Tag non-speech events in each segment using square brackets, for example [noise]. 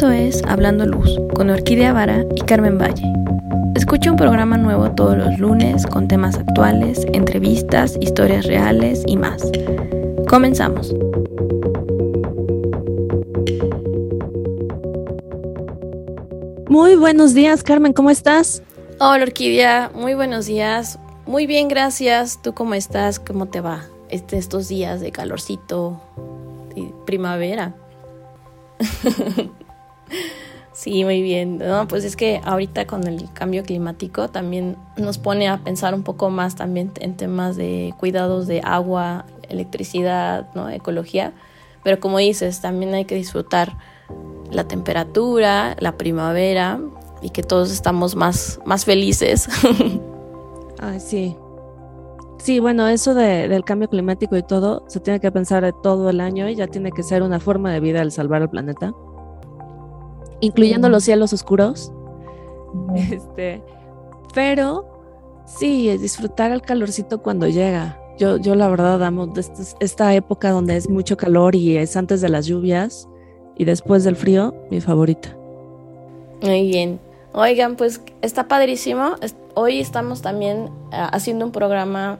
Esto es Hablando Luz con Orquídea Vara y Carmen Valle. Escucha un programa nuevo todos los lunes con temas actuales, entrevistas, historias reales y más. Comenzamos. Muy buenos días, Carmen, ¿cómo estás? Hola, Orquídea, muy buenos días. Muy bien, gracias. ¿Tú cómo estás? ¿Cómo te va este, estos días de calorcito y primavera? [laughs] [laughs] sí, muy bien. No, pues es que ahorita con el cambio climático también nos pone a pensar un poco más también en temas de cuidados de agua, electricidad, ¿no? ecología. Pero como dices, también hay que disfrutar la temperatura, la primavera y que todos estamos más, más felices. [laughs] Ay, sí. Sí, bueno, eso del cambio climático y todo, se tiene que pensar de todo el año y ya tiene que ser una forma de vida el salvar el planeta, incluyendo los cielos oscuros. Este, pero sí, disfrutar el calorcito cuando llega. Yo, yo la verdad amo esta época donde es mucho calor y es antes de las lluvias y después del frío, mi favorita. Muy bien. Oigan, pues está padrísimo. Hoy estamos también ah, haciendo un programa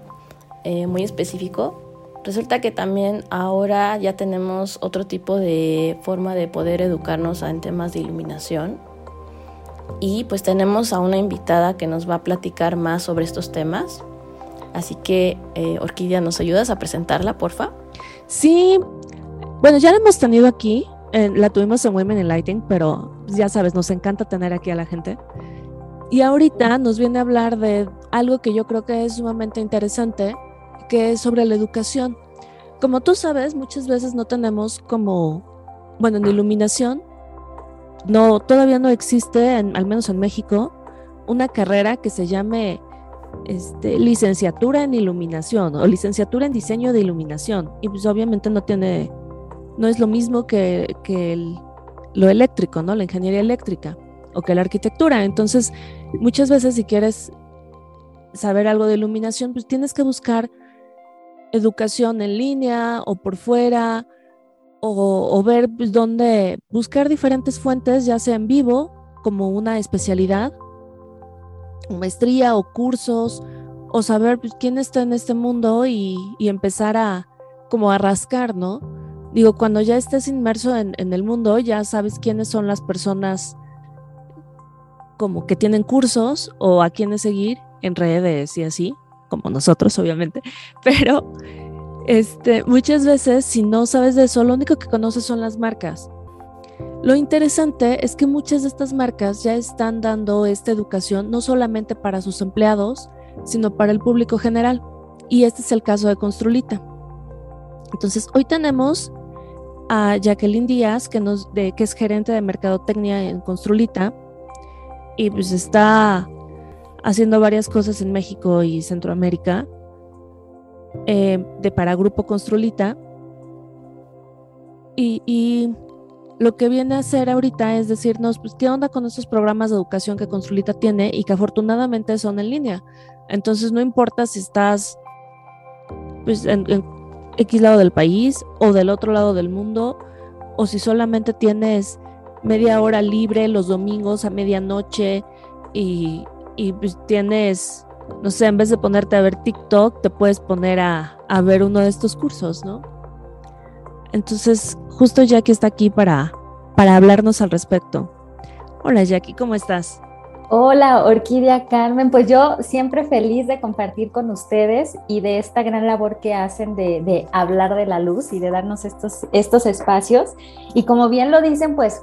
eh, muy específico. Resulta que también ahora ya tenemos otro tipo de forma de poder educarnos en temas de iluminación. Y pues tenemos a una invitada que nos va a platicar más sobre estos temas. Así que, eh, Orquídea, ¿nos ayudas a presentarla, porfa? Sí, bueno, ya la hemos tenido aquí. la tuvimos en Women in Lighting, pero ya sabes, nos encanta tener aquí a la gente. Y ahorita nos viene a hablar de algo que yo creo que es sumamente interesante, que es sobre la educación. Como tú sabes, muchas veces no tenemos como, bueno, en iluminación, no, todavía no existe, al menos en México, una carrera que se llame este, licenciatura en iluminación o licenciatura en diseño de iluminación. Y pues obviamente no tiene, no es lo mismo que, que lo eléctrico, ¿no? La ingeniería eléctrica o que la arquitectura. Entonces, muchas veces si quieres saber algo de iluminación, pues tienes que buscar educación en línea o por fuera, o, ver pues, dónde buscar diferentes fuentes, ya sea en vivo, como una especialidad, maestría o cursos, o saber pues, quién está en este mundo y, empezar a como a rascar, ¿no? Digo, cuando ya estés inmerso en, en el mundo, ya sabes quiénes son las personas como que tienen cursos o a quiénes seguir en redes y así, como nosotros, obviamente, [laughs] pero este, muchas veces si no sabes de eso, lo único que conoces son las marcas. Lo interesante es que muchas de estas marcas ya están dando esta educación no solamente para sus empleados, sino para el público general. Y este es el caso de Construlita. Entonces, hoy tenemos a Jacqueline Díaz, que, nos, de, que es gerente de mercadotecnia en Construlita, y pues está haciendo varias cosas en México y Centroamérica, eh, de para Grupo Construlita. Y, lo que viene a hacer ahorita es decirnos, pues, ¿qué onda con esos programas de educación que Construlita tiene y que afortunadamente son en línea? Entonces, no importa si estás pues, en, en X lado del país o del otro lado del mundo, o si solamente tienes media hora libre los domingos a medianoche y, y pues tienes, no sé, en vez de ponerte a ver TikTok, te puedes poner a, ver uno de estos cursos, ¿no? Entonces, justo Jackie está aquí para, para hablarnos al respecto. Hola Jackie, ¿cómo estás? Hola, Orquídea Carmen. Pues yo siempre feliz de compartir con ustedes y de esta gran labor que hacen de, de, hablar de la luz y de darnos estos, estos espacios. Y como bien lo dicen, pues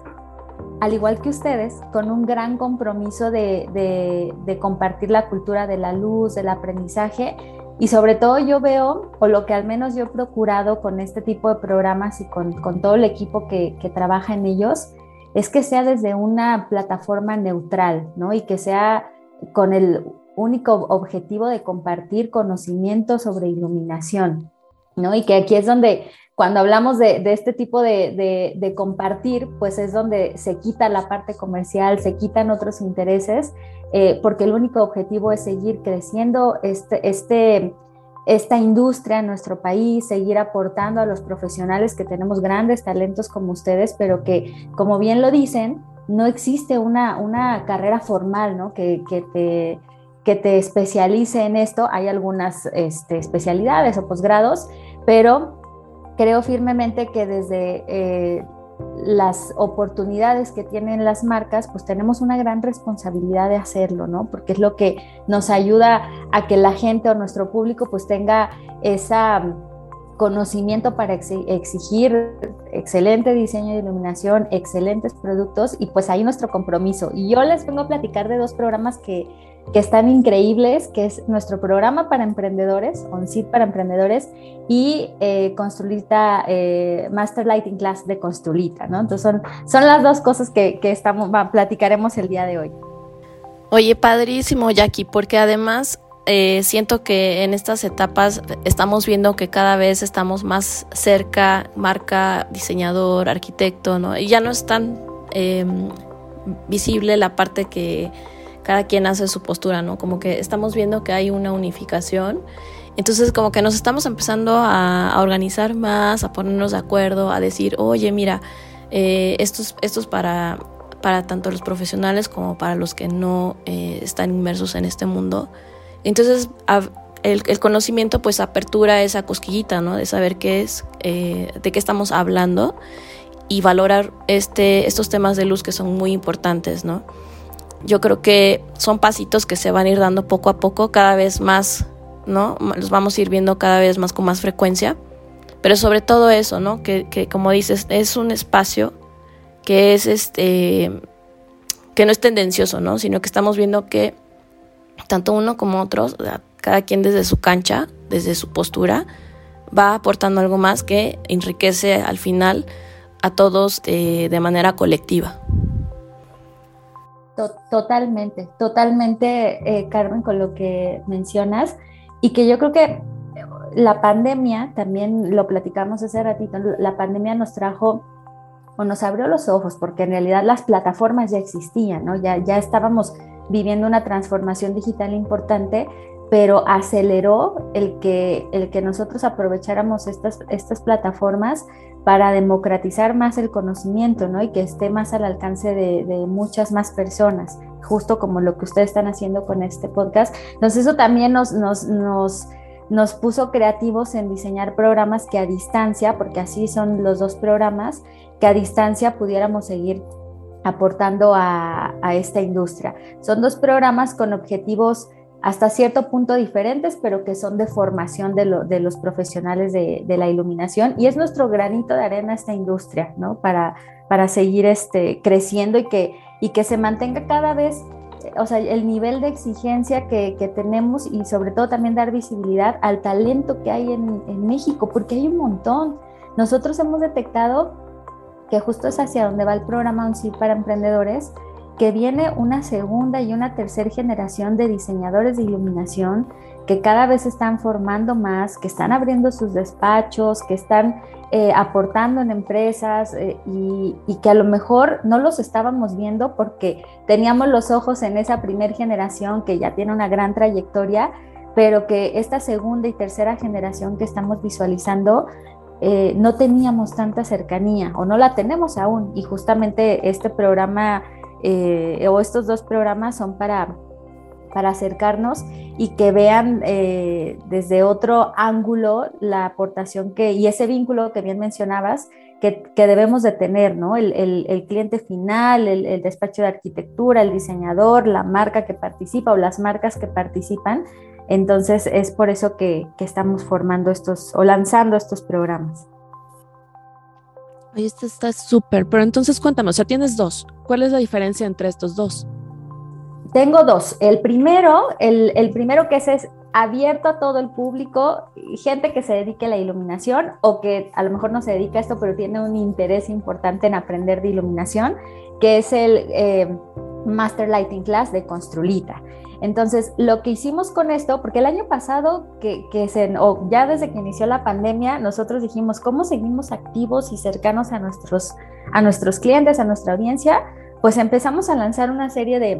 al igual que ustedes, con un gran compromiso de, compartir la cultura de la luz, del aprendizaje. Y sobre todo yo veo, o lo que al menos yo he procurado con este tipo de programas y con, todo el equipo que, trabaja en ellos, es que sea desde una plataforma neutral, ¿no? Y que sea con el único objetivo de compartir conocimiento sobre iluminación, ¿no? Y que aquí es donde cuando hablamos de, este tipo de, compartir, pues es donde se quita la parte comercial, se quitan otros intereses, eh, porque el único objetivo es seguir creciendo este, este, esta industria en nuestro país, seguir aportando a los profesionales que tenemos grandes talentos como ustedes, pero que, como bien lo dicen, no existe una, una carrera formal ¿no? que, que, te, que te especialice en esto. Hay algunas este, especialidades o posgrados, pero creo firmemente que desde eh, las oportunidades que tienen las marcas, pues tenemos una gran responsabilidad de hacerlo, ¿no? Porque es lo que nos ayuda a que la gente o nuestro público pues tenga esa conocimiento para exigir excelente diseño de iluminación, excelentes productos y pues ahí nuestro compromiso. Y yo les vengo a platicar de dos programas que, que están increíbles, que es nuestro programa para emprendedores, OnSIT para emprendedores y eh, Construlita, eh, Master Lighting Class de Construlita, ¿no? Entonces son, son las dos cosas que, que estamos, platicaremos el día de hoy. Oye, padrísimo, Jackie, porque además eh, siento que en estas etapas estamos viendo que cada vez estamos más cerca, marca, diseñador, arquitecto, ¿no? Y ya no es tan em, visible la parte que cada quien hace su postura, ¿no? Como que estamos viendo que hay una unificación. Entonces como que nos estamos empezando a, organizar más, a ponernos de acuerdo, a decir, oye, mira, eh, esto, es, para, para tanto los profesionales como para los que no eh, están inmersos en este mundo. Entonces, el, conocimiento pues apertura esa cosquillita, ¿no? De saber qué es, eh, de qué estamos hablando y valorar este, estos temas de luz que son muy importantes, ¿no? Yo creo que son pasitos que se van a ir dando poco a poco, cada vez más, ¿no? Los vamos a ir viendo cada vez más con más frecuencia. Pero sobre todo eso, ¿no? Que, que como dices, es un espacio que es este que no es tendencioso, ¿no? Sino que estamos viendo que tanto uno como otros, cada quien desde su cancha, desde su postura, va aportando algo más que enriquece al final a todos eh, de manera colectiva. Totalmente, totalmente, eh, Carmen, con lo que mencionas y que yo creo que la pandemia, también lo platicamos hace ratito, la pandemia nos trajo o nos abrió los ojos porque en realidad las plataformas ya existían, ¿no? Ya, ya estábamos viviendo una transformación digital importante, pero aceleró el que, el que nosotros aprovecháramos estas, estas plataformas para democratizar más el conocimiento, ¿no? Y que esté más al alcance de, muchas más personas, justo como lo que ustedes están haciendo con este podcast. Entonces eso también nos, nos, nos, nos puso creativos en diseñar programas que a distancia, porque así son los dos programas, que a distancia pudiéramos seguir aportando a, esta industria. Son dos programas con objetivos hasta cierto punto diferentes, pero que son de formación de, los profesionales de, la iluminación y es nuestro granito de arena esta industria, ¿no? Para, para seguir este, creciendo y que, y que se mantenga cada vez, o sea, el nivel de exigencia que, tenemos y sobre todo también dar visibilidad al talento que hay en, México, porque hay un montón. Nosotros hemos detectado que justo es hacia donde va el programa ONCID para emprendedores, que viene una segunda y una tercera generación de diseñadores de iluminación que cada vez están formando más, que están abriendo sus despachos, que están eh, aportando en empresas eh, y, que a lo mejor no los estábamos viendo porque teníamos los ojos en esa primera generación que ya tiene una gran trayectoria, pero que esta segunda y tercera generación que estamos visualizando eh, no teníamos tanta cercanía o no la tenemos aún. Y justamente este programa eh, o estos dos programas son para, para acercarnos y que vean eh, desde otro ángulo la aportación que, y ese vínculo que bien mencionabas, que, debemos de tener, ¿no? El, el, cliente final, el, el, despacho de arquitectura, el diseñador, la marca que participa o las marcas que participan, entonces es por eso que, estamos formando estos o lanzando estos programas. Oye, esto está súper, pero entonces cuéntame, o sea, tienes dos. ¿Cuál es la diferencia entre estos dos? Tengo dos. El primero, el, primero que es, es abierto a todo el público, gente que se dedique a la iluminación o que a lo mejor no se dedica a esto, pero tiene un interés importante en aprender de iluminación, que es el eh, Master Lighting Class de Construlita. Entonces, lo que hicimos con esto, porque el año pasado, que, se, o ya desde que inició la pandemia, nosotros dijimos, ¿cómo seguimos activos y cercanos a nuestros, a nuestros clientes, a nuestra audiencia? Pues empezamos a lanzar una serie de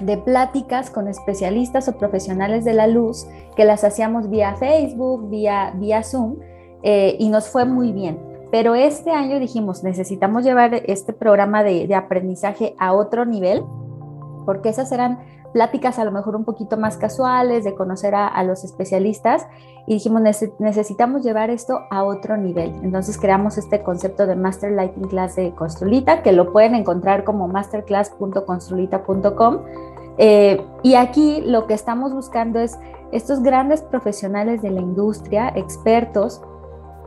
de pláticas con especialistas o profesionales de la luz que las hacíamos vía Facebook, vía, vía Zoom, eh, y nos fue muy bien. Pero este año dijimos, necesitamos llevar este programa de, aprendizaje a otro nivel, porque esas eran pláticas a lo mejor un poquito más casuales, de conocer a, los especialistas, y dijimos, necesitamos llevar esto a otro nivel. Entonces creamos este concepto de Master Lighting Class de Construlita, que lo pueden encontrar como masterclass.construlita.com. Eh, y aquí lo que estamos buscando es estos grandes profesionales de la industria, expertos,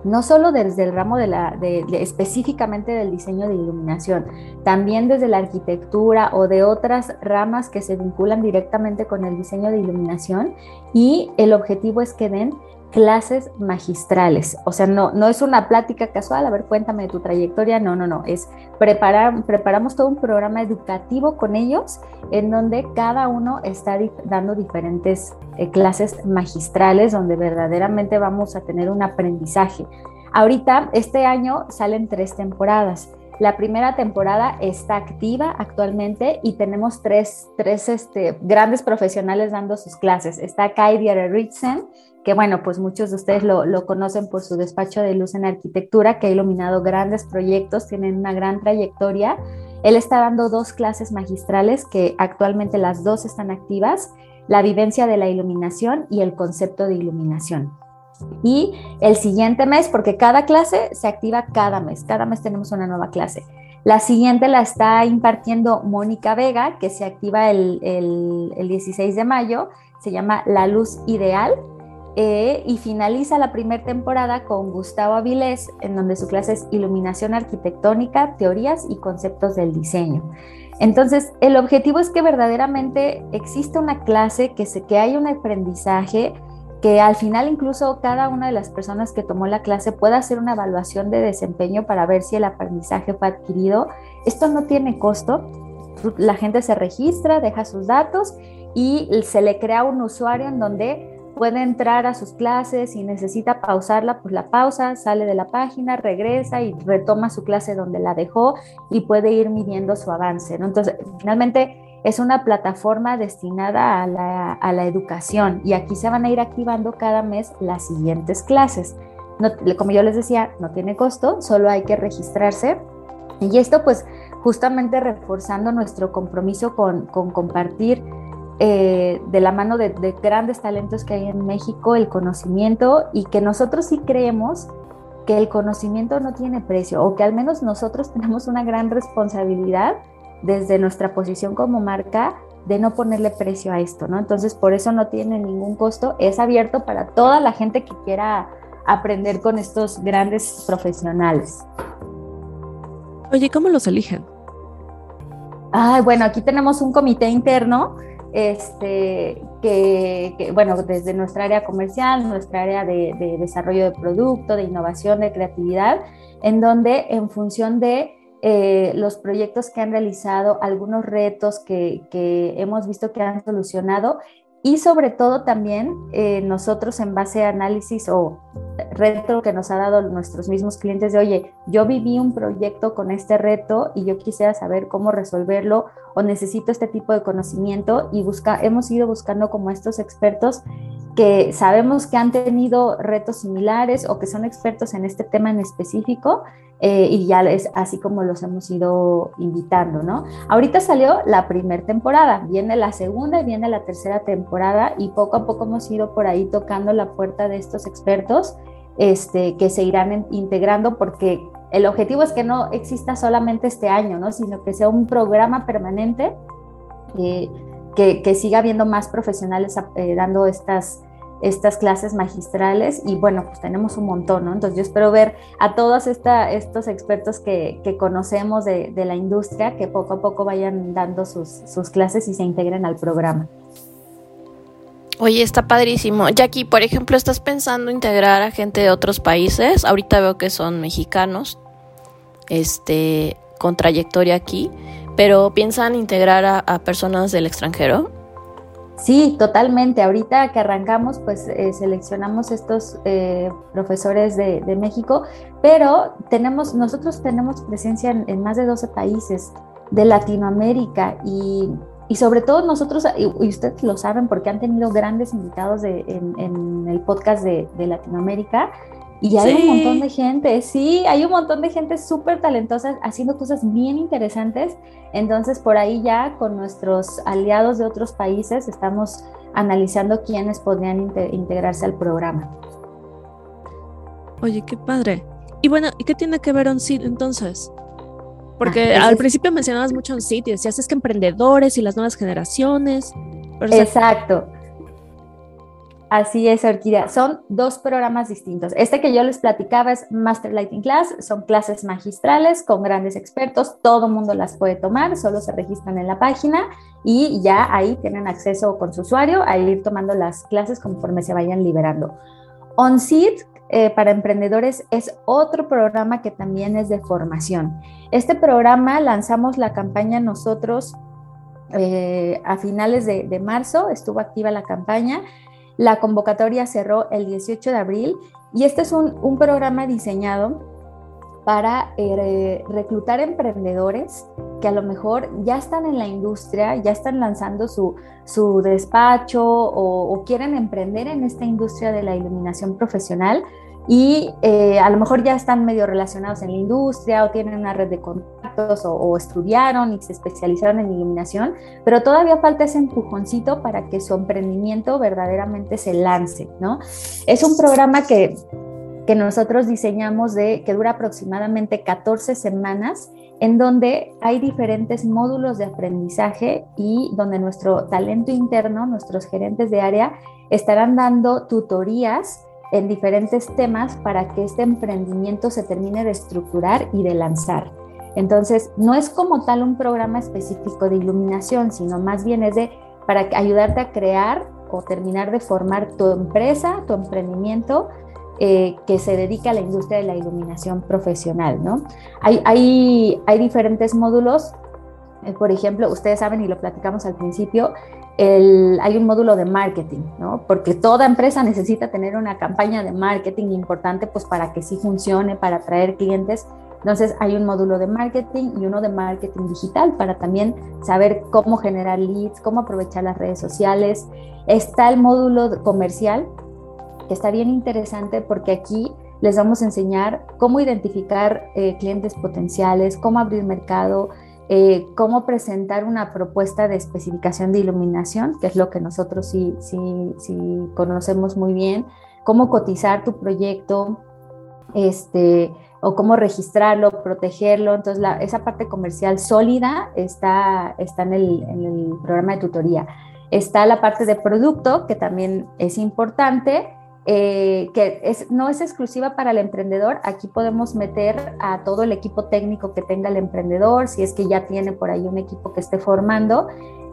no solo desde el ramo de la, específicamente del diseño de iluminación, también desde la arquitectura o de otras ramas que se vinculan directamente con el diseño de iluminación y el objetivo es que den clases magistrales. O sea, no, no es una plática casual, a ver, cuéntame de tu trayectoria, no, no, no, es preparar, preparamos todo un programa educativo con ellos en donde cada uno está dando diferentes eh, clases magistrales donde verdaderamente vamos a tener un aprendizaje. Ahorita, este año salen tres temporadas. La primera temporada está activa actualmente y tenemos tres, tres este, grandes profesionales dando sus clases. Está Kai Richsen, que bueno, pues muchos de ustedes lo, conocen por su despacho de luz en arquitectura, que ha iluminado grandes proyectos, tienen una gran trayectoria. Él está dando dos clases magistrales que actualmente las dos están activas, la vivencia de la iluminación y el concepto de iluminación. Y el siguiente mes, porque cada clase se activa cada mes, cada mes tenemos una nueva clase. La siguiente la está impartiendo Mónica Vega, que se activa el 16 de mayo, se llama La Luz Ideal eh, y finaliza la primera temporada con Gustavo Avilés, en donde su clase es Iluminación Arquitectónica, Teorías y Conceptos del Diseño. Entonces, el objetivo es que verdaderamente exista una clase, que, se, que haya un aprendizaje, que al final incluso cada una de las personas que tomó la clase pueda hacer una evaluación de desempeño para ver si el aprendizaje fue adquirido. Esto no tiene costo, la gente se registra, deja sus datos y se le crea un usuario en donde puede entrar a sus clases y necesita pausarla, pues la pausa, sale de la página, regresa y retoma su clase donde la dejó y puede ir midiendo su avance. Entonces, finalmente es una plataforma destinada a la, educación y aquí se van a ir activando cada mes las siguientes clases. como yo les decía, no tiene costo, solo hay que registrarse. Y esto pues justamente reforzando nuestro compromiso con, con compartir eh, de la mano de, grandes talentos que hay en México, el conocimiento y que nosotros sí creemos que el conocimiento no tiene precio o que al menos nosotros [laughs] tenemos una gran responsabilidad desde nuestra posición como marca de no ponerle precio a esto, ¿no? Entonces, por eso no tiene ningún costo, es abierto para toda la gente que quiera aprender con estos grandes profesionales. Oye, ¿cómo los eligen? Ay, bueno, aquí tenemos un comité interno este, que, bueno, desde nuestra área comercial, nuestra área de, desarrollo de producto, de innovación, de creatividad, en donde en función de eh, los proyectos que han realizado, algunos retos que, que, hemos visto que han solucionado y sobre todo también eh, nosotros en base a análisis o reto que nos ha dado nuestros mismos clientes de, oye, yo viví un proyecto con este reto y yo quisiera saber cómo resolverlo o necesito este tipo de conocimiento y busca, hemos ido buscando como estos expertos que sabemos que han tenido retos similares o que son expertos en este tema en específico eh, y ya es así como los hemos ido invitando, ¿no? Ahorita salió la primera temporada, viene la segunda y viene la tercera temporada y poco a poco hemos ido por ahí tocando la puerta de estos expertos este, que se irán integrando porque el objetivo es que no exista solamente este año, ¿no? Sino que sea un programa permanente. Eh, que, siga habiendo más profesionales eh, dando estas, estas clases magistrales y bueno, pues tenemos un montón, ¿no? Entonces yo espero ver a todos esta, estos expertos que, que conocemos de, de, la industria que poco a poco vayan dando sus, sus clases y se integren al programa. Oye, está padrísimo. Jackie, por ejemplo, ¿estás pensando integrar a gente de otros países? Ahorita veo que son mexicanos, este, con trayectoria aquí pero ¿piensan integrar a, personas del extranjero? Sí, totalmente. Ahorita que arrancamos, pues eh, seleccionamos estos eh, profesores de, México, pero tenemos, nosotros tenemos presencia en, más de 12 países de Latinoamérica y, y sobre todo nosotros, y, ustedes lo saben porque han tenido grandes invitados en, el podcast de, Latinoamérica, y hay un montón de gente, sí, hay un montón de gente súper talentosa haciendo cosas bien interesantes. Entonces, por ahí ya con nuestros aliados de otros países estamos analizando quiénes podrían integrarse al programa. Oye, qué padre. Y bueno, ¿y qué tiene que ver OnSeed entonces? Porque ah, al principio mencionabas mucho OnSeed y decías es que emprendedores y las nuevas generaciones. Exacto. Así es, Orquídea. Son dos programas distintos. Este que yo les platicaba es Master Lighting Class. Son clases magistrales con grandes expertos. Todo mundo las puede tomar. Solo se registran en la página y ya ahí tienen acceso con su usuario a ir tomando las clases conforme se vayan liberando. OnSeed eh, para emprendedores es otro programa que también es de formación. Este programa lanzamos la campaña nosotros eh, a finales de, marzo, estuvo activa la campaña. La convocatoria cerró el 18 de abril y este es un, programa diseñado para eh, reclutar emprendedores que a lo mejor ya están en la industria, ya están lanzando su, despacho o, quieren emprender en esta industria de la iluminación profesional, y eh, a lo mejor ya están medio relacionados en la industria o tienen una red de contactos o, estudiaron y se especializaron en iluminación, pero todavía falta ese empujoncito para que su emprendimiento verdaderamente se lance, ¿no? Es un programa que, que nosotros diseñamos de que dura aproximadamente 14 semanas en donde hay diferentes módulos de aprendizaje y donde nuestro talento interno, nuestros gerentes de área, estarán dando tutorías en diferentes temas para que este emprendimiento se termine de estructurar y de lanzar. Entonces, no es como tal un programa específico de iluminación, sino más bien es de para ayudarte a crear o terminar de formar tu empresa, tu emprendimiento eh, que se dedica a la industria de la iluminación profesional, ¿no? Hay, hay, diferentes módulos, por ejemplo, ustedes saben y lo platicamos al principio, hay un módulo de marketing, ¿no? Porque toda empresa necesita tener una campaña de marketing importante, pues para que sí funcione, para atraer clientes. Entonces hay un módulo de marketing y uno de marketing digital para también saber cómo generar leads, cómo aprovechar las redes sociales. Está el módulo comercial, que está bien interesante porque aquí les vamos a enseñar cómo identificar eh, clientes potenciales, cómo abrir mercado, eh, cómo presentar una propuesta de especificación de iluminación, que es lo que nosotros sí, sí, sí conocemos muy bien, cómo cotizar tu proyecto, este, o cómo registrarlo, protegerlo. Entonces, esa parte comercial sólida está, está en, el, en el programa de tutoría. Está la parte de producto, que también es importante, eh, que es, no es exclusiva para el emprendedor. Aquí podemos meter a todo el equipo técnico que tenga el emprendedor, si es que ya tiene por ahí un equipo que esté formando,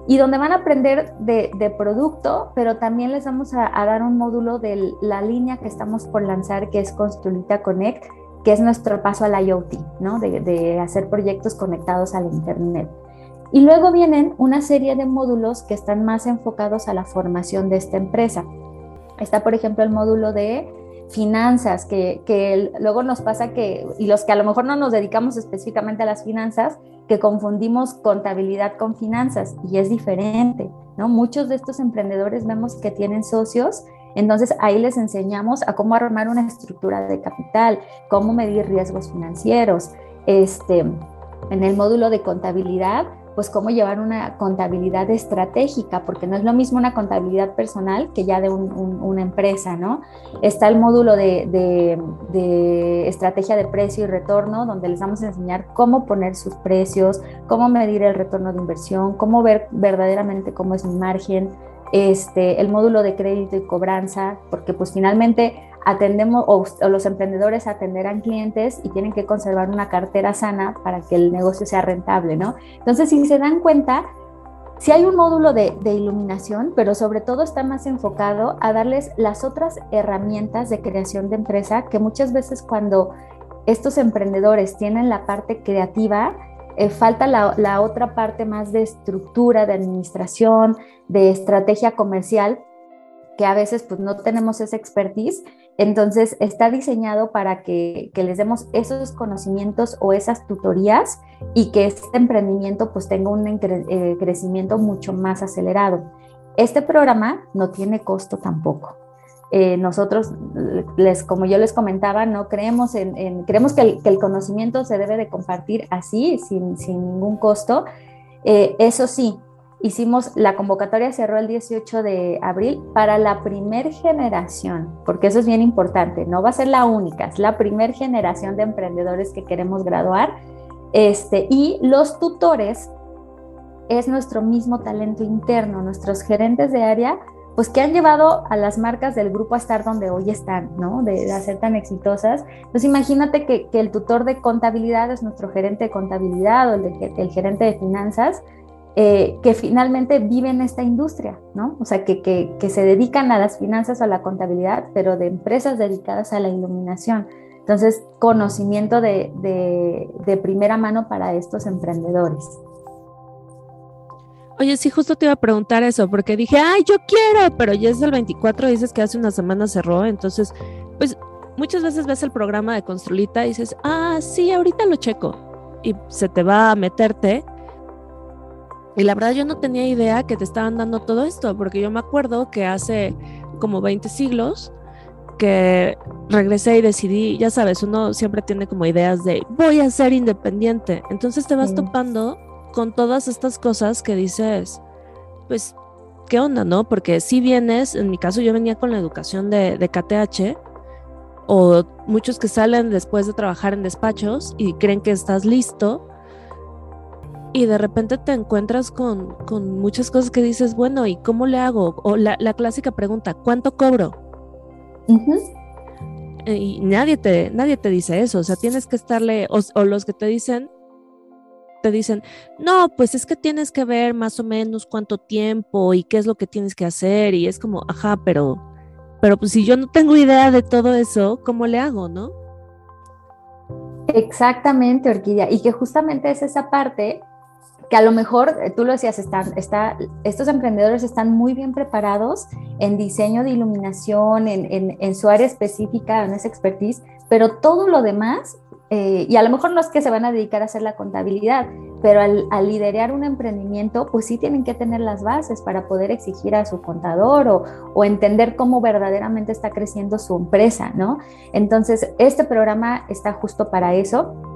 y donde van a aprender de, producto, pero también les vamos a, dar un módulo de la línea que estamos por lanzar, que es Construita Connect, que es nuestro paso al IoT, ¿no? de, de hacer proyectos conectados al Internet. Y luego vienen una serie de módulos que están más enfocados a la formación de esta empresa. Está, por ejemplo, el módulo de finanzas, que, luego nos pasa que, y los que a lo mejor no nos dedicamos específicamente a las finanzas, que confundimos contabilidad con finanzas y es diferente, ¿no? Muchos de estos emprendedores vemos que tienen socios, entonces ahí les enseñamos a cómo armar una estructura de capital, cómo medir riesgos financieros. Este, en el módulo de contabilidad pues cómo llevar una contabilidad estratégica, porque no es lo mismo una contabilidad personal que ya de una empresa, ¿no? Está el módulo de, estrategia de precio y retorno, donde les vamos a enseñar cómo poner sus precios, cómo medir el retorno de inversión, cómo ver verdaderamente cómo es mi margen, este, el módulo de crédito y cobranza, porque pues finalmente atendemos o, los emprendedores atenderán clientes y tienen que conservar una cartera sana para que el negocio sea rentable, ¿no? Entonces, si se dan cuenta, si hay un módulo de, de, iluminación, pero sobre todo está más enfocado a darles las otras herramientas de creación de empresa que muchas veces cuando estos emprendedores tienen la parte creativa, eh, falta la, la, otra parte más de estructura, de administración, de estrategia comercial, que a veces pues no tenemos esa expertise Entonces está diseñado para que, les demos esos conocimientos o esas tutorías y que este emprendimiento pues tenga un eh, crecimiento mucho más acelerado. Este programa no tiene costo tampoco. Eh, nosotros, les, como yo les comentaba, no creemos en, creemos que el, conocimiento se debe de compartir así, sin, ningún costo. Eh, eso sí, hicimos, la convocatoria cerró el 18 de abril para la primer generación, porque eso es bien importante, no va a ser la única, es la primer generación de emprendedores que queremos graduar. Este, y los tutores es nuestro mismo talento interno, nuestros gerentes de área, pues que han llevado a las marcas del grupo a estar donde hoy están, ¿no? De, de ser tan exitosas. Entonces imagínate que, el tutor de contabilidad es nuestro gerente de contabilidad o el gerente de finanzas, eh, que finalmente viven en esta industria, ¿no? O sea, que, que, se dedican a las finanzas o a la contabilidad, pero de empresas dedicadas a la iluminación. Entonces, conocimiento de, de, primera mano para estos emprendedores. Oye, sí, justo te iba a preguntar eso, porque dije, ay, yo quiero, pero ya es el 24, dices que hace una semana cerró, entonces, pues muchas veces ves el programa de Construlita y dices, ah, sí, ahorita lo checo, y se te va a meterte, y la verdad yo no tenía idea que te estaban dando todo esto, porque yo me acuerdo que hace como 20 siglos que regresé y decidí, ya sabes, uno siempre tiene como ideas de voy a ser independiente. Entonces te vas topando con todas estas cosas que dices, pues, ¿qué onda, no? Porque si vienes, en mi caso yo venía con la educación de, de KTH, o muchos que salen después de trabajar en despachos y creen que estás listo y de repente te encuentras con, muchas cosas que dices, bueno, ¿y cómo le hago? O la, clásica pregunta, ¿cuánto cobro? Y nadie te, nadie te dice eso, o sea, tienes que estarle, o, los que te dicen, te dicen, no, pues es que tienes que ver más o menos cuánto tiempo y qué es lo que tienes que hacer, y es como, ajá, pero, pero pues si yo no tengo idea de todo eso, ¿cómo le hago, no? Exactamente, Orquídea, y que justamente es esa parte que a lo mejor, eh, tú lo decías, están, está, estos emprendedores están muy bien preparados en diseño de iluminación, en, en, su área específica, en esa expertise, pero todo lo demás, eh, y a lo mejor no es que se van a dedicar a hacer la contabilidad, pero al, al, liderar un emprendimiento, pues sí tienen que tener las bases para poder exigir a su contador o, o entender cómo verdaderamente está creciendo su empresa, ¿no? Entonces, este programa está justo para eso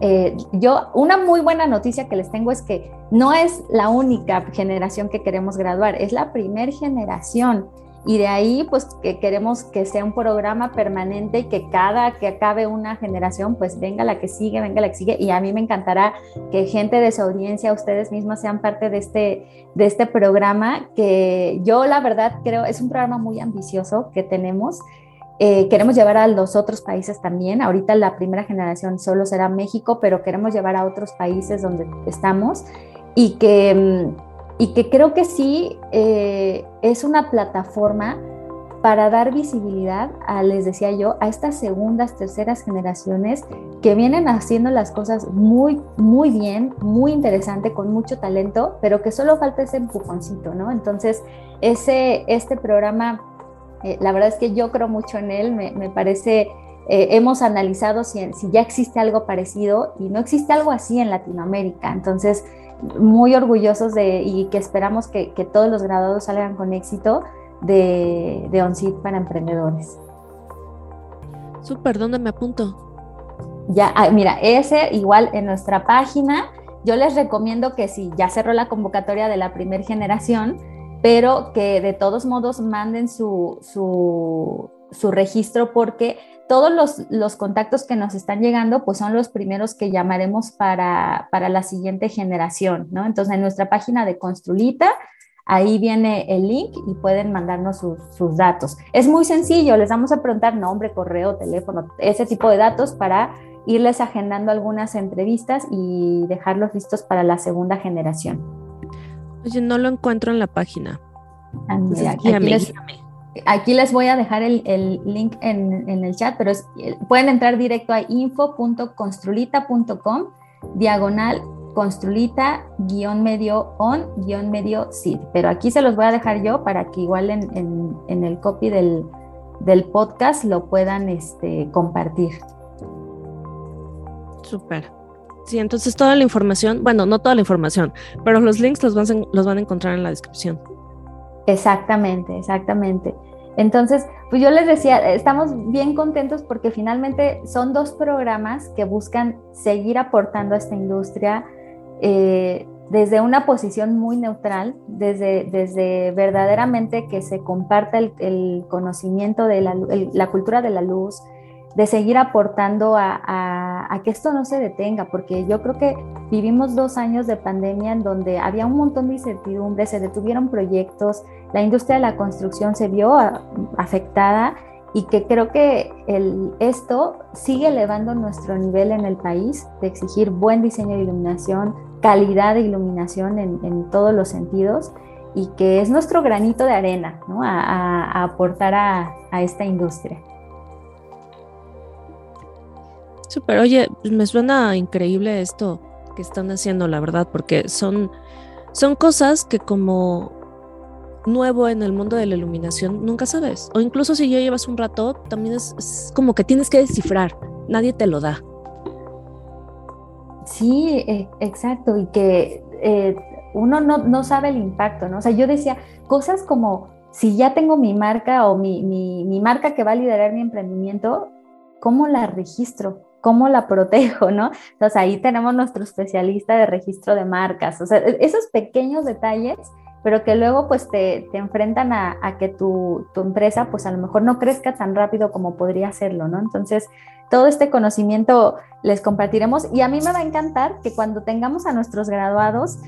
eh, yo, una muy buena noticia que les tengo es que no es la única generación que queremos graduar, es la primer generación. Y de ahí, pues, que queremos que sea un programa permanente y que cada que acabe una generación, pues venga la que sigue, venga la que sigue. Y a mí me encantará que gente de su audiencia, ustedes mismos sean parte de este, de este programa, que yo la verdad creo es un programa muy ambicioso que tenemos eh, queremos llevar a los otros países también. Ahorita la primera generación solo será México, pero queremos llevar a otros países donde estamos y que, mm, y que creo que sí eh, es una plataforma para dar visibilidad a, les decía yo, a estas segundas, terceras generaciones que vienen haciendo las cosas muy, muy bien, muy interesante, con mucho talento, pero que solo falta ese empujoncito, ¿no? Entonces, ese, este programa eh, la verdad es que yo creo mucho en él, me, parece, eh, hemos analizado si, ya existe algo parecido y no existe algo así en Latinoamérica. Entonces, muy orgullosos de y que esperamos que, todos los graduados salgan con éxito de, de ONCID para emprendedores. Súper, ¿dónde me apunto? Ya, ah, mira, ese igual en nuestra página. Yo les recomiendo que si ya cerró la convocatoria de la primera generación, pero que de todos modos manden su, su, registro porque todos los, contactos que nos están llegando pues son los primeros que llamaremos para, la siguiente generación, ¿no? Entonces en nuestra página de Construlita, ahí viene el link y pueden mandarnos sus, sus, datos. Es muy sencillo, les vamos a preguntar nombre, correo, teléfono, ese tipo de datos para irles agendando algunas entrevistas y dejarlos listos para la segunda generación. Oye, no lo encuentro en la página. Ah, aquí, les, voy a dejar el, link en, el chat, pero pueden entrar directo a info.construlita.com, diagonal construlita guion medio on guion medio seed. Pero aquí se los voy a dejar yo para que igual en, el copy del, del podcast lo puedan este, compartir. Súper. Sí, entonces toda la información, bueno, no toda la información, pero los links los van, los van a encontrar en la descripción. Exactamente, exactamente. Entonces, pues yo les decía, estamos bien contentos porque finalmente son dos programas que buscan seguir aportando a esta industria eh, desde una posición muy neutral, desde, desde verdaderamente que se comparta el, conocimiento de la, la cultura de la luz, de seguir aportando a, que esto no se detenga, porque yo creo que vivimos dos años de pandemia en donde había un montón de incertidumbre, se detuvieron proyectos, la industria de la construcción se vio afectada y que creo que esto sigue elevando nuestro nivel en el país de exigir buen diseño de iluminación, calidad de iluminación en, todos los sentidos y que es nuestro granito de arena a, aportar a esta industria. Súper, oye, pues, me suena increíble esto que están haciendo, la verdad, porque son, son cosas que como nuevo en el mundo de la iluminación nunca sabes. O incluso si ya llevas un rato, también es, como que tienes que descifrar, nadie te lo da. Sí, e, exacto, y que eh, uno no, sabe el impacto, ¿no? O sea, yo decía cosas como, si ya tengo mi marca o mi, mi marca que va a liderar mi emprendimiento, ¿cómo la registro? ¿Cómo la protejo, [laughs] no? Entonces ahí tenemos nuestro especialista de registro de marcas, o sea, e, esos pequeños detalles, pero que luego pues te, enfrentan a, que tu, empresa pues a lo mejor no crezca tan rápido como podría hacerlo, ¿no? Entonces, todo este conocimiento les compartiremos y a mí me va a encantar que cuando tengamos a nuestros graduados,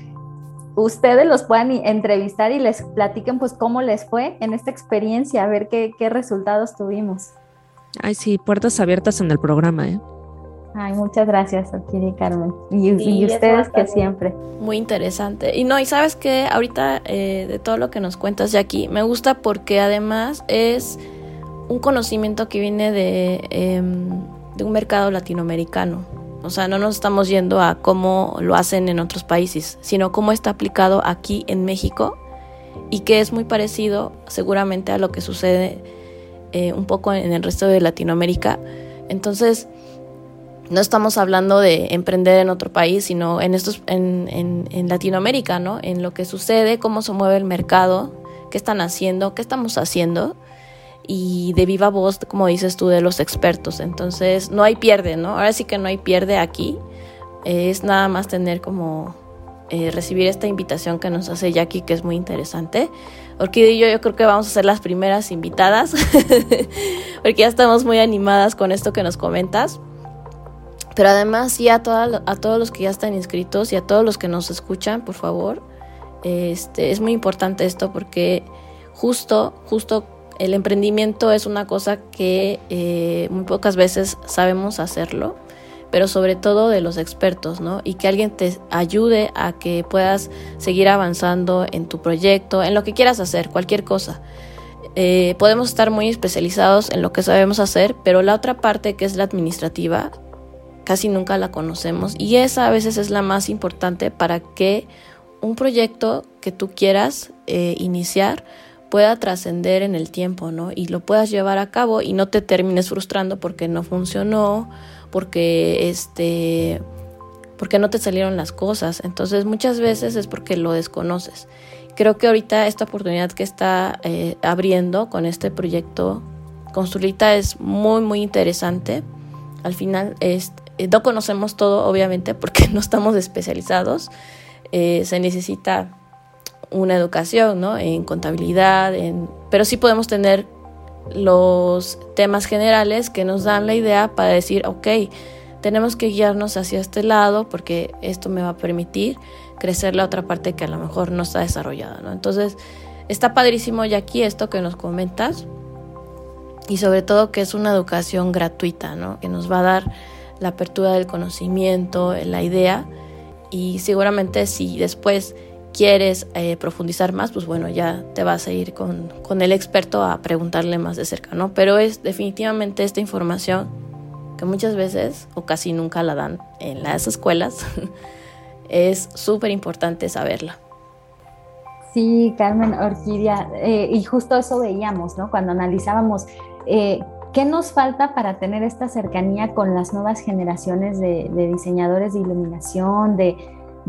ustedes los puedan entrevistar y les platiquen pues cómo les fue en esta experiencia, a ver qué, qué resultados tuvimos. Ay, sí, puertas abiertas en el programa, ¿eh? Ay, muchas gracias, Orquídea Carmen. Y, ustedes que siempre. Muy interesante. Y no, y sabes que ahorita eh, de todo lo que nos cuentas ya aquí, me gusta porque además es un conocimiento que viene de, em, de un mercado latinoamericano. O sea, no nos estamos yendo a cómo lo hacen en otros países, sino cómo está aplicado aquí en México y que es muy parecido seguramente a lo que sucede eh, un poco en el resto de Latinoamérica. Entonces, no estamos hablando de emprender en otro país, sino en, estos, en, en, Latinoamérica, ¿no? En lo que sucede, cómo se mueve el mercado, qué están haciendo, qué estamos haciendo y de viva voz, como dices tú, de los expertos. Entonces, no hay pierde, ¿no? Ahora sí que no hay pierde aquí. es nada más tener como eh, recibir esta invitación que nos hace Jackie, que es muy interesante. Orquídea y yo, yo creo que vamos a ser las primeras invitadas, [laughs] porque ya estamos muy animadas con esto que nos comentas. Pero además, sí, a, a todos los que ya están inscritos y a todos los que nos escuchan, por favor, este, es muy importante esto porque justo, justo el emprendimiento es una cosa que eh, muy pocas veces sabemos hacerlo, pero sobre todo de los expertos, ¿no? Y que alguien te ayude a que puedas seguir avanzando en tu proyecto, en lo que quieras hacer, cualquier cosa. Eh, podemos estar muy especializados en lo que sabemos hacer, pero la otra parte que es la administrativa casi nunca la conocemos y esa a veces es la más importante para que un proyecto que tú quieras eh, iniciar pueda trascender en el tiempo, ¿no? Y lo puedas llevar a cabo y no te termines frustrando porque no funcionó, porque este porque no te salieron las cosas. Entonces, muchas veces es porque lo desconoces. Creo que ahorita esta oportunidad que está eh, abriendo con este proyecto Construita es muy, muy interesante. Al final, es, eh, no conocemos todo, obviamente, porque [laughs] no estamos especializados. Eh, se necesita una educación, ¿no? En contabilidad, en... pero sí podemos tener los temas generales que nos dan la idea para decir, ok, tenemos que guiarnos hacia este lado porque esto me va a permitir crecer la otra parte que a lo mejor no está desarrollada, ¿no? Entonces, está padrísimo ya aquí esto que nos comentas y sobre todo que es una educación gratuita, ¿no? Que nos va a dar la apertura del conocimiento, la idea y seguramente si después quieres eh, profundizar más, pues bueno, ya te vas a ir con, con, el experto a preguntarle más de cerca, ¿no? Pero es definitivamente esta información que muchas veces o casi nunca la dan en las escuelas, [laughs] es súper importante saberla. Sí, Carmen Orquídea, eh, y justo eso veíamos, ¿no? Cuando analizábamos eh, ¿qué nos falta para tener esta cercanía con las nuevas generaciones de, diseñadores de iluminación, de,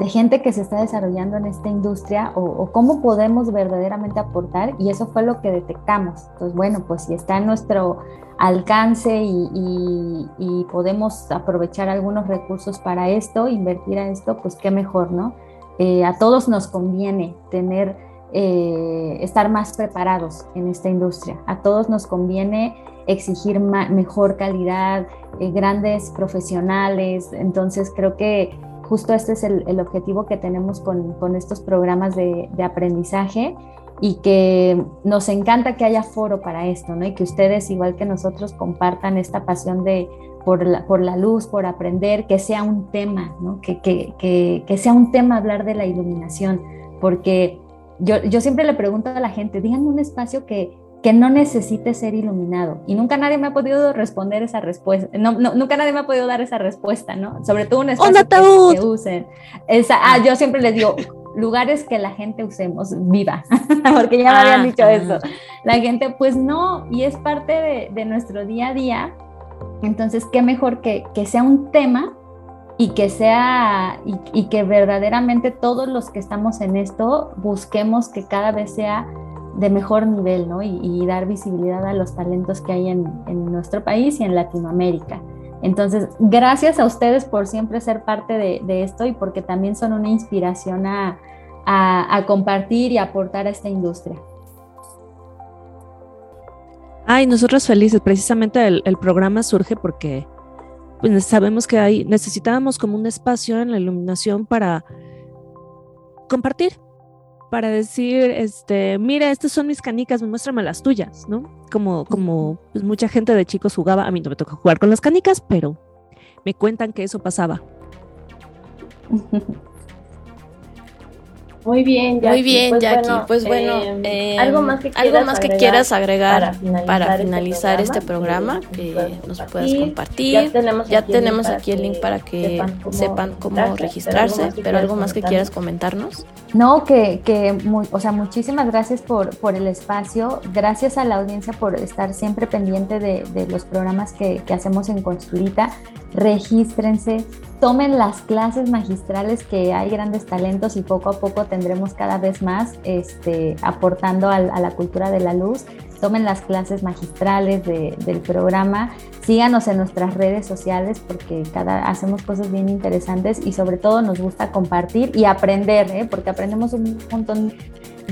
gente que se está desarrollando en esta industria o, cómo podemos verdaderamente aportar? Y eso fue lo que detectamos. Entonces, bueno, pues si está en nuestro alcance y, podemos aprovechar algunos recursos para esto, invertir a esto, pues qué mejor, ¿no? Eh, a todos nos conviene tener, eh, estar más preparados en esta industria. A todos nos conviene exigir mejor calidad, eh, grandes profesionales. Entonces creo que justo este es el, objetivo que tenemos con, estos programas de, de aprendizaje y que nos encanta que haya foro para esto, ¿no? Y que ustedes, igual que nosotros, compartan esta pasión de, por, la, por la luz, por aprender, que sea un tema, ¿no? Que, que, que, que sea un tema hablar de la iluminación, porque yo, yo, siempre le pregunto a la gente, díganme un espacio que, que no necesite ser iluminado. Y nunca nadie me ha podido responder esa respuesta. No, nunca nadie me ha podido dar esa respuesta, ¿no? Sobre todo un espacio que, que, usen. Esa, ah, yo siempre les digo, lugares que la gente usemos viva, [laughs] porque ya me habían dicho eso. La gente, pues no, y es parte de, nuestro día a día. Entonces, qué mejor que, que sea un tema y que sea, y, que verdaderamente todos los que estamos en esto busquemos que cada vez sea de mejor nivel, ¿no? Y, dar visibilidad a los talentos que hay en, nuestro país y en Latinoamérica. Entonces, gracias a ustedes por siempre ser parte de, esto y porque también son una inspiración a, compartir y aportar a esta industria. Ay, nosotros felices. Precisamente el, programa surge porque pues, sabemos que hay, necesitábamos como un espacio en la iluminación para compartir, para decir, este, mira, estas son mis canicas, muéstrame las tuyas, ¿no? Como, como pues, mucha gente de chicos jugaba, a mí no me toca jugar con las canicas, pero me cuentan que eso pasaba. [laughs] Muy bien, Jackie. Muy bien, pues Jackie. Bueno, pues bueno, eh, algo más que quieras, algo más que quieras agregar, para finalizar, este programa, que nos puedas compartir. Ya tenemos, ya aquí, tenemos aquí el link para que sepan cómo, registrarse, pero algo más que quieras comentarnos. No, que, que o sea, muchísimas gracias por, por el espacio, gracias a la audiencia por estar siempre pendiente de, de los programas que, que hacemos en Construita. Regístrense, tomen las clases magistrales que hay grandes talentos y poco a poco tendremos cada vez más este, aportando a, la cultura de la luz. Tomen las clases magistrales del programa, síganos en nuestras redes sociales porque cada, hacemos cosas bien interesantes y sobre todo nos gusta compartir y aprender, ¿eh? porque aprendemos un montón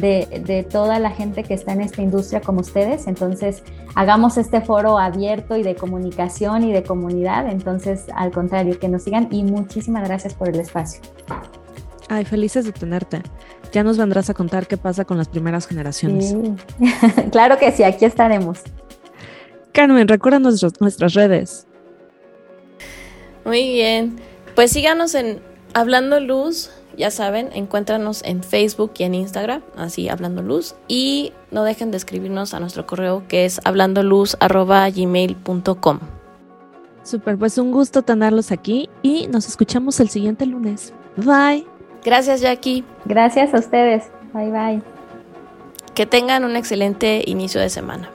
de, toda la gente que está en esta industria como ustedes. Entonces, hagamos este foro abierto y de comunicación y de comunidad. Entonces, al contrario, que nos sigan y muchísimas gracias por el espacio. Ay, felices de tenerte. Ya nos vendrás a contar qué pasa con las primeras generaciones. [laughs] claro que sí, aquí estaremos. Carmen, recuerda nuestras redes. Muy bien. Pues síganos en Hablando Luz ya saben, encuéntranos en Facebook y en Instagram, así Hablando Luz, y no dejen de escribirnos a nuestro correo que es hablandoluz.gmail.com. Super, pues un gusto tenerlos aquí y nos escuchamos el siguiente lunes. Bye. Gracias, Jackie. Gracias a ustedes. Bye, bye. Que tengan un excelente inicio de semana.